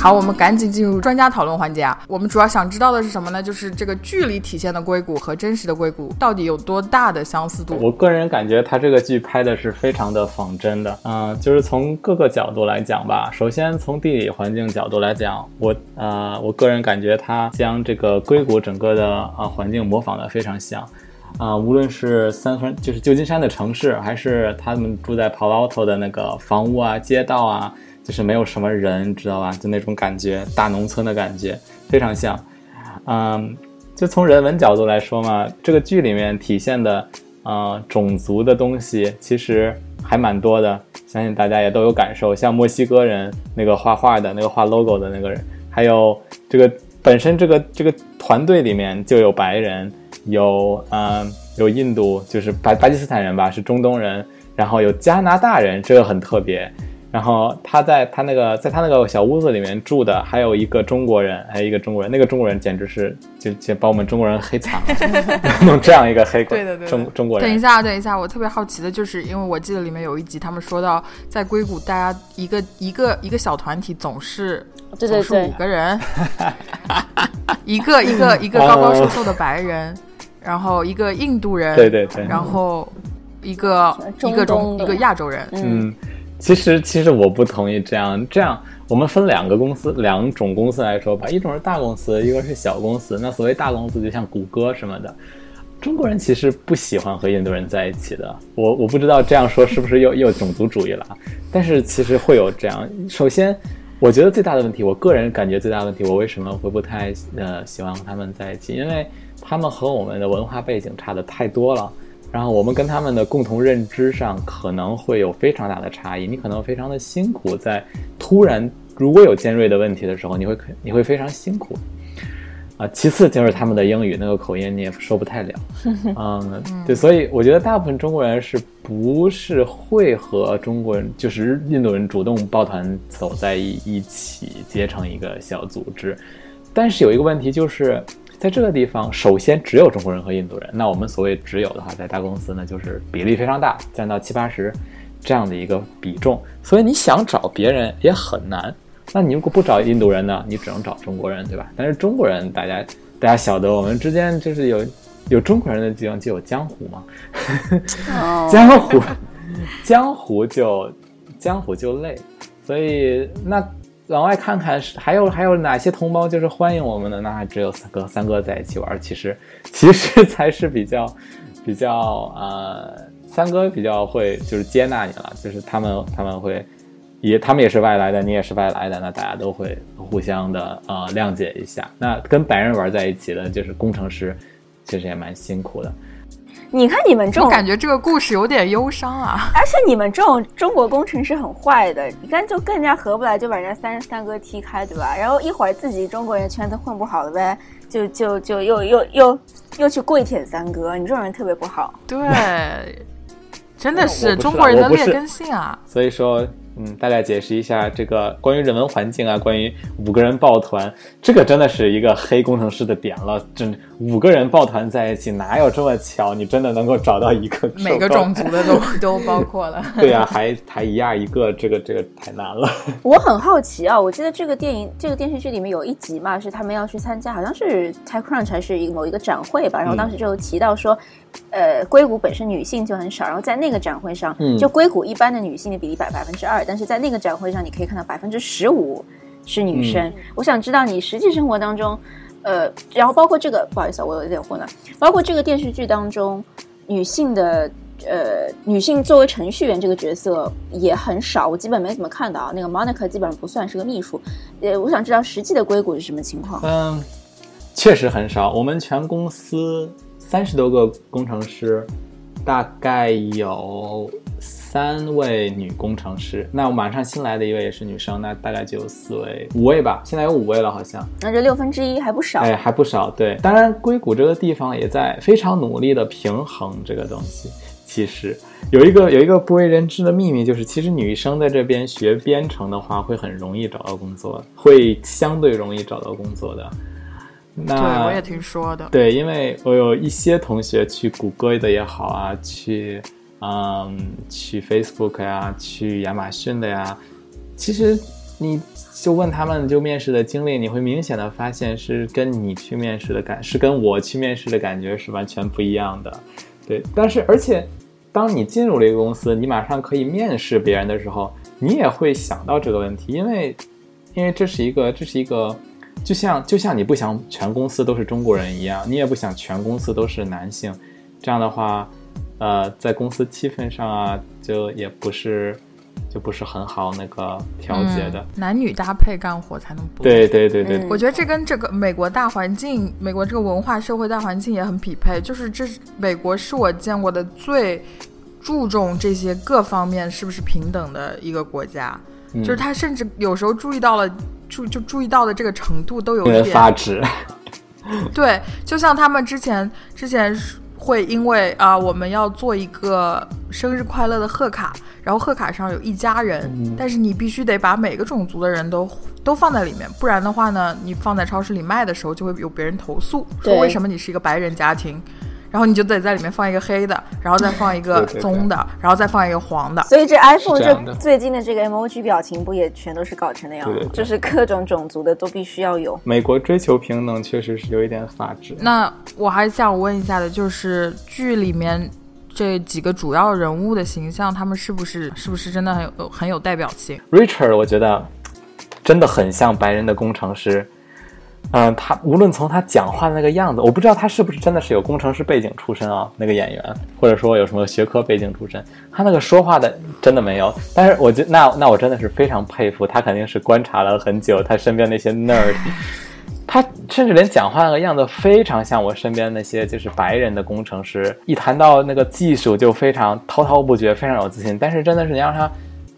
好，我们赶紧进入专家讨论环节啊！我们主要想知道的是什么呢？就是这个剧里体现的硅谷和真实的硅谷到底有多大的相似度？我个人感觉他这个剧拍的是非常的仿真的，嗯，就是从各个角度来讲吧。首先从地理环境角度来讲，我呃，我个人感觉他将这个硅谷整个的啊环境模仿的非常像，啊，无论是三分就是旧金山的城市，还是他们住在 Palo Alto 的那个房屋啊、街道啊。就是没有什么人，知道吧？就那种感觉，大农村的感觉，非常像。嗯，就从人文角度来说嘛，这个剧里面体现的，呃，种族的东西其实还蛮多的，相信大家也都有感受。像墨西哥人那个画画的那个画 logo 的那个人，还有这个本身这个这个团队里面就有白人，有嗯有印度，就是巴巴基斯坦人吧，是中东人，然后有加拿大人，这个很特别。然后他在他那个在他那个小屋子里面住的还有一个中国人，还有一个中国人，那个中国人简直是就就把我们中国人黑惨了，弄这样一个黑鬼对的对中中国人。等一下，等一下，我特别好奇的就是，因为我记得里面有一集他们说到，在硅谷大家一个一个一个小团体总是总是五个人，一个一个一个高高瘦瘦的白人，然后一个印度人，对对对，然后一个一个中一个亚洲人，嗯。其实，其实我不同意这样。这样，我们分两个公司、两种公司来说吧。一种是大公司，一个是小公司。那所谓大公司，就像谷歌什么的。中国人其实不喜欢和印度人在一起的。我我不知道这样说是不是又 又种族主义了。但是其实会有这样。首先，我觉得最大的问题，我个人感觉最大的问题，我为什么会不太呃喜欢和他们在一起？因为他们和我们的文化背景差的太多了。然后我们跟他们的共同认知上可能会有非常大的差异，你可能非常的辛苦，在突然如果有尖锐的问题的时候，你会你会非常辛苦，啊，其次就是他们的英语那个口音你也说不太了，嗯，对，所以我觉得大部分中国人是不是会和中国人就是印度人主动抱团走在一一起结成一个小组织，但是有一个问题就是。在这个地方，首先只有中国人和印度人。那我们所谓只有的话，在大公司呢，就是比例非常大，占到七八十这样的一个比重。所以你想找别人也很难。那你如果不找印度人呢，你只能找中国人，对吧？但是中国人，大家大家晓得，我们之间就是有有中国人的地方就有江湖嘛。江湖，江湖就江湖就累。所以那。往外看看，是还有还有哪些同胞就是欢迎我们的？那只有三哥，三哥在一起玩，其实其实 才是比较比较呃，三哥比较会就是接纳你了，就是他们他们会也他们也是外来的，你也是外来的，那大家都会互相的呃谅解一下。那跟白人玩在一起的，就是工程师，其实也蛮辛苦的。你看你们这种，我感觉这个故事有点忧伤啊！而且你们这种中国工程师很坏的，你看就更加合不来，就把人家三三哥踢开，对吧？然后一会儿自己中国人圈子混不好了呗，就就就又又又又去跪舔三哥，你这种人特别不好。对，真的是中国人的劣根性啊！所以说，嗯，大概解释一下这个关于人文环境啊，关于五个人抱团，这个真的是一个黑工程师的点了。真五个人抱团在一起，哪有这么巧？你真的能够找到一个 每个种族的都 都包括了？对啊，还还一样一个，这个这个太难了。我很好奇啊，我记得这个电影这个电视剧里面有一集嘛，是他们要去参加，好像是 TechCrunch 还是一个某一个展会吧，然后当时就提到说。呃，硅谷本身女性就很少，然后在那个展会上，嗯就硅谷一般的女性的比例百百分之二，但是在那个展会上，你可以看到百分之十五是女生。我想知道你实际生活当中，呃，然后包括这个，不好意思，我有点混乱，包括这个电视剧当中，女性的呃，女性作为程序员这个角色也很少，我基本没怎么看到。那个 Monica 基本上不算是个秘书。呃，我想知道实际的硅谷是什么情况？嗯，确实很少。我们全公司。三十多个工程师，大概有三位女工程师。那马上新来的一位也是女生，那大概就有四位、五位吧。现在有五位了，好像。那这六分之一还不少。哎，还不少。对，当然硅谷这个地方也在非常努力的平衡这个东西。其实有一个有一个不为人知的秘密，就是其实女生在这边学编程的话，会很容易找到工作，会相对容易找到工作的。对，我也听说的。对，因为我有一些同学去谷歌的也好啊，去嗯，去 Facebook 呀，去亚马逊的呀，其实你就问他们就面试的经历，你会明显的发现是跟你去面试的感，是跟我去面试的感觉是完全不一样的。对，但是而且当你进入了一个公司，你马上可以面试别人的时候，你也会想到这个问题，因为因为这是一个这是一个。就像就像你不想全公司都是中国人一样，你也不想全公司都是男性，这样的话，呃，在公司气氛上啊，就也不是就不是很好那个调节的。男女搭配干活才能不。对对对对，我觉得这跟这个美国大环境、美国这个文化社会大环境也很匹配。就是这美国是我见过的最注重这些各方面是不是平等的一个国家，就是他甚至有时候注意到了。注就注意到的这个程度都有点发指，对，就像他们之前之前会因为啊，我们要做一个生日快乐的贺卡，然后贺卡上有一家人，但是你必须得把每个种族的人都都放在里面，不然的话呢，你放在超市里卖的时候就会有别人投诉，说为什么你是一个白人家庭。然后你就得在里面放一个黑的，然后再放一个棕的，然后再放一个黄的。所以这 iPhone 这最近的这个 emoji 表情不也全都是搞成那样吗？就是各种种族的都必须要有。美国追求平等确实是有一点法治。那我还想问一下的，就是剧里面这几个主要人物的形象，他们是不是是不是真的很有很有代表性？Richard 我觉得真的很像白人的工程师。嗯，他无论从他讲话的那个样子，我不知道他是不是真的是有工程师背景出身啊，那个演员，或者说有什么学科背景出身，他那个说话的真的没有。但是我觉，那那我真的是非常佩服他，肯定是观察了很久他身边那些 nerd，他甚至连讲话那个样子非常像我身边那些就是白人的工程师，一谈到那个技术就非常滔滔不绝，非常有自信。但是真的是你让他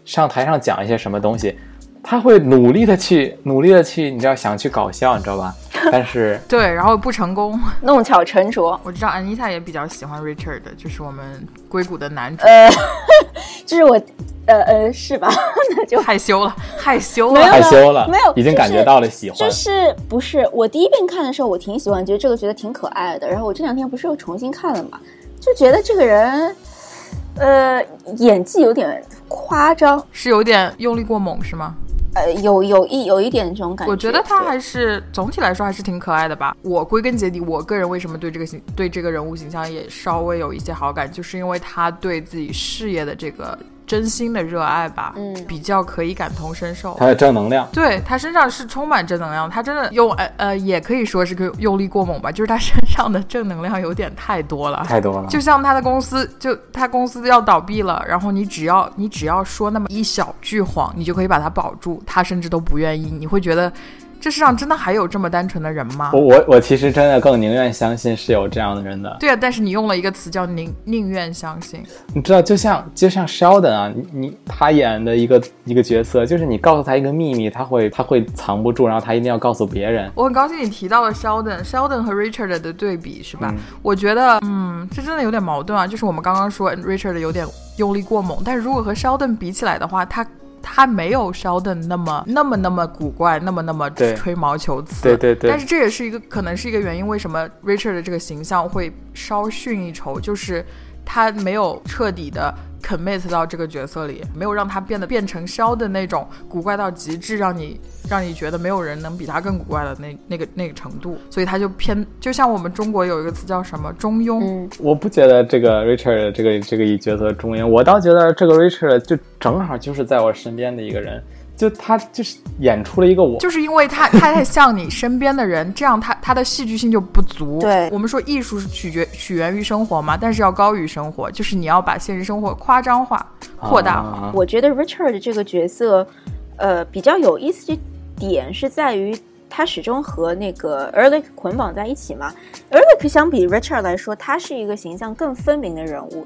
上台上讲一些什么东西。他会努力的去，努力的去，你知道想去搞笑，你知道吧？但是对，然后不成功，弄巧成拙。我知道安妮塔也比较喜欢 Richard，就是我们硅谷的男主。呃，就是我，呃呃，是吧？那就害羞了，害羞了，害羞了，没有，已经感觉到了喜欢。就是不是我第一遍看的时候，我挺喜欢，觉得这个觉得挺可爱的。然后我这两天不是又重新看了嘛，就觉得这个人，呃，演技有点夸张，是有点用力过猛，是吗？呃，有有一有一点这种感觉，我觉得他还是总体来说还是挺可爱的吧。我归根结底，我个人为什么对这个形对这个人物形象也稍微有一些好感，就是因为他对自己事业的这个。真心的热爱吧，嗯，比较可以感同身受。他的正能量，对他身上是充满正能量。他真的用呃呃，也可以说是个用力过猛吧，就是他身上的正能量有点太多了，太多了。就像他的公司，就他公司要倒闭了，然后你只要你只要说那么一小句谎，你就可以把它保住，他甚至都不愿意。你会觉得。这世上真的还有这么单纯的人吗？我我我其实真的更宁愿相信是有这样的人的。对啊，但是你用了一个词叫宁宁愿相信。你知道，就像就像 Sheldon 啊，你你他演的一个一个角色，就是你告诉他一个秘密，他会他会藏不住，然后他一定要告诉别人。我很高兴你提到了 Sheldon，Sheldon 和 Richard 的对比是吧？我觉得，嗯，这真的有点矛盾啊。就是我们刚刚说 Richard 有点用力过猛，但是如果和 Sheldon 比起来的话，他。他没有 Sheldon 那么那么那么古怪，那么那么吹毛求疵。对对对但是这也是一个可能是一个原因，为什么 Richard 的这个形象会稍逊一筹，就是他没有彻底的 commit 到这个角色里，没有让他变得变成 Sheldon 那种古怪到极致，让你让你觉得没有人能比他更古怪的那那个那个程度，所以他就偏就像我们中国有一个词叫什么中庸。嗯，我不觉得这个 Richard 这个这个一角色中庸，我倒觉得这个 Richard 就正好就是在我身边的一个人，就他就是演出了一个我。就是因为他 他太像你身边的人，这样他他的戏剧性就不足。对我们说艺术是取决取源于生活嘛，但是要高于生活，就是你要把现实生活夸张化、扩大化。啊我觉得 Richard 这个角色，呃，比较有意思的点是在于他始终和那个 Erlich 捆绑在一起嘛。Erlich 相比 Richard 来说，他是一个形象更分明的人物。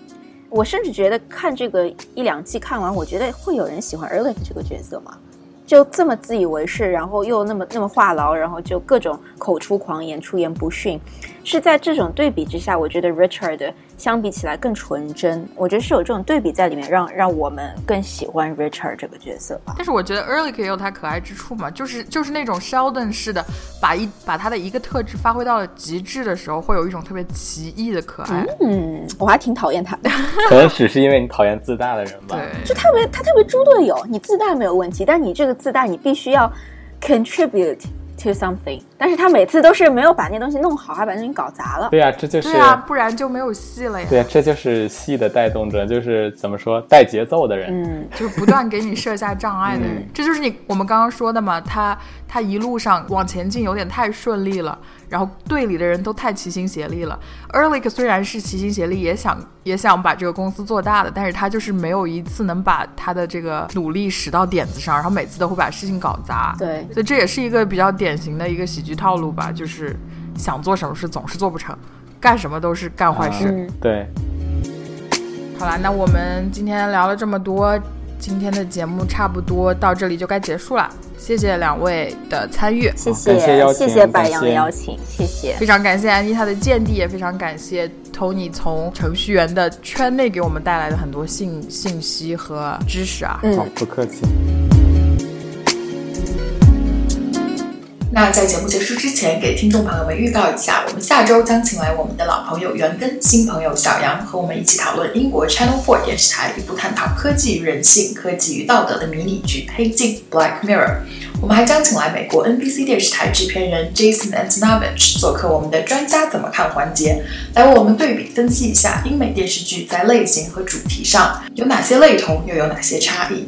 我甚至觉得看这个一两季看完，我觉得会有人喜欢 Erlich 这个角色吗？就这么自以为是，然后又那么那么话痨，然后就各种口出狂言、出言不逊，是在这种对比之下，我觉得 Richard 相比起来更纯真。我觉得是有这种对比在里面，让让我们更喜欢 Richard 这个角色吧。但是我觉得 Erlich 也有他可爱之处嘛，就是就是那种 Sheldon 式的，把一把他的一个特质发挥到了极致的时候，会有一种特别奇异的可爱。嗯，我还挺讨厌他的，可能只是因为你讨厌自大的人吧。对，就特别他特别猪队友。你自大没有问题，但你这个自大，你必须要 contribute to something。但是他每次都是没有把那东西弄好，还把那东西搞砸了。对呀、这就是对啊，不然就没有戏了呀。对呀、这就是戏的带动者，就是怎么说带节奏的人。嗯，就是不断给你设下障碍的人，嗯这就是你我们刚刚说的嘛。他他一路上往前进有点太顺利了，然后队里的人都太齐心协力了。Erlich 虽然是齐心协力，也想也想把这个公司做大的，但是他就是没有一次能把他的这个努力使到点子上，然后每次都会把事情搞砸。对，所以这也是一个比较典型的一个喜剧套路吧，就是想做什么事总是做不成，干什么都是干坏事。嗯，对，好啦，那我们今天聊了这么多，今天的节目差不多到这里就该结束了。谢谢两位的参与，谢谢谢谢白羊的邀请，谢谢。非常感谢安妮塔的见地，也非常感谢 Tony 从程序员的圈内给我们带来的很多信信息和知识啊。嗯好，不客气。那在节目结束之前，给听众朋友们预告一下，我们下周将请来我们的老朋友袁根、新朋友小杨，和我们一起讨论英国 Channel Four 电视台一部探讨科技与人性、科技与道德的迷你剧《黑镜》（Black Mirror）。我们还将请来美国 NBC 电视台制片人 Jason Antonovich 做客我们的专家怎么看环节，来为我们对比分析一下英美电视剧在类型和主题上有哪些类同，又有哪些差异。